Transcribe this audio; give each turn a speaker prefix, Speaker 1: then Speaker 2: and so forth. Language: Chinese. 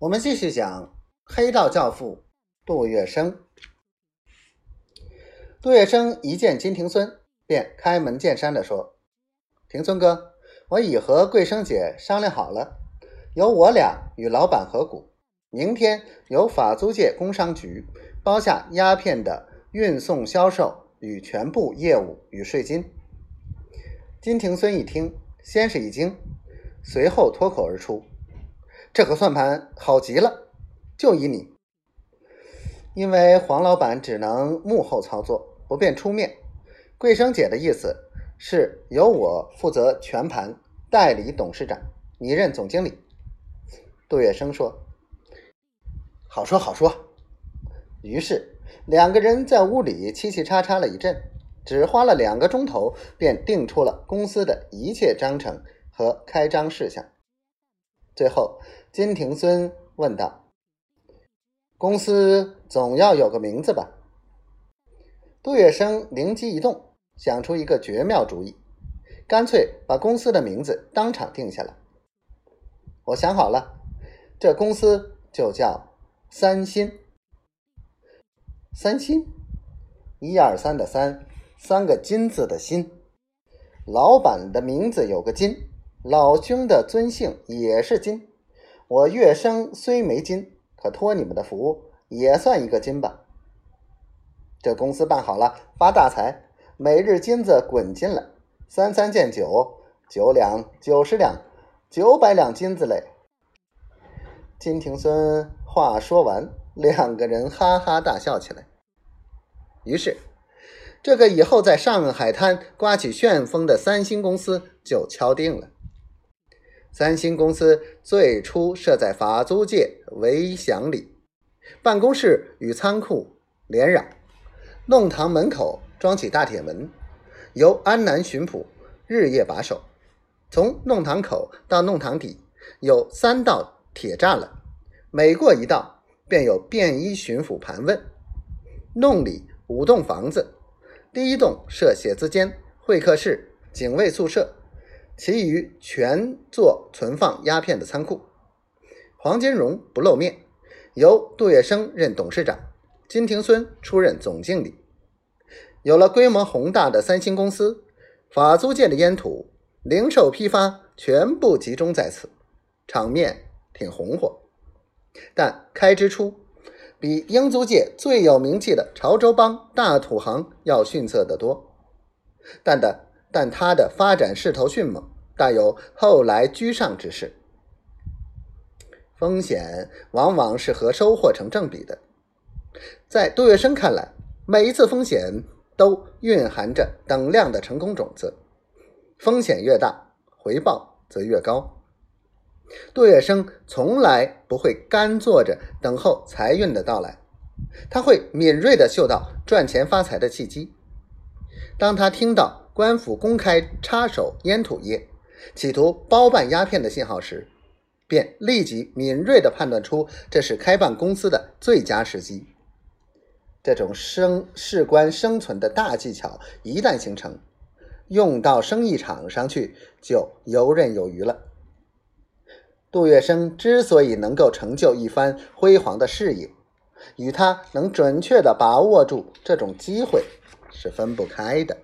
Speaker 1: 我们继续讲黑道教父杜月笙。杜月笙一见金庭孙，便开门见山的说：“庭孙哥，我已和桂生姐商量好了，由我俩与老板合股，明天由法租界工商局包下鸦片的运送、销售与全部业务与税金。”金庭孙一听，先是一惊，随后脱口而出。这个算盘好极了，就依你。因为黄老板只能幕后操作，不便出面。桂生姐的意思是由我负责全盘，代理董事长，你任总经理。杜月笙说：“好说好说。”于是两个人在屋里嘁嘁喳喳了一阵，只花了两个钟头，便定出了公司的一切章程和开张事项。最后。金庭孙问道：“公司总要有个名字吧？”杜月笙灵机一动，想出一个绝妙主意，干脆把公司的名字当场定下来。我想好了，这公司就叫三新。三新，一二三的三，三个金字的新。老板的名字有个金，老兄的尊姓也是金。我月生虽没金，可托你们的福，也算一个金吧。这公司办好了，发大财，每日金子滚进来，三三见九，九两、九十两、九百两金子嘞。金庭孙话说完，两个人哈哈大笑起来。于是，这个以后在上海滩刮起旋风的三星公司就敲定了。三星公司最初设在法租界维祥里，办公室与仓库连壤，弄堂门口装起大铁门，由安南巡捕日夜把守。从弄堂口到弄堂底有三道铁栅栏，每过一道便有便衣巡抚盘问。弄里五栋房子，第一栋设写字间、会客室、警卫宿舍。其余全做存放鸦片的仓库。黄金荣不露面，由杜月笙任董事长，金庭孙出任总经理。有了规模宏大的三星公司，法租界的烟土、零售批发全部集中在此，场面挺红火。但开支出比英租界最有名气的潮州帮大土行要逊色得多。但的。但它的发展势头迅猛，大有后来居上之势。风险往往是和收获成正比的。在杜月笙看来，每一次风险都蕴含着等量的成功种子，风险越大，回报则越高。杜月笙从来不会干坐着等候财运的到来，他会敏锐地嗅到赚钱发财的契机。当他听到。官府公开插手烟土业，企图包办鸦片的信号时，便立即敏锐地判断出这是开办公司的最佳时机。这种生事关生存的大技巧一旦形成，用到生意场上去就游刃有余了。杜月笙之所以能够成就一番辉煌的事业，与他能准确地把握住这种机会是分不开的。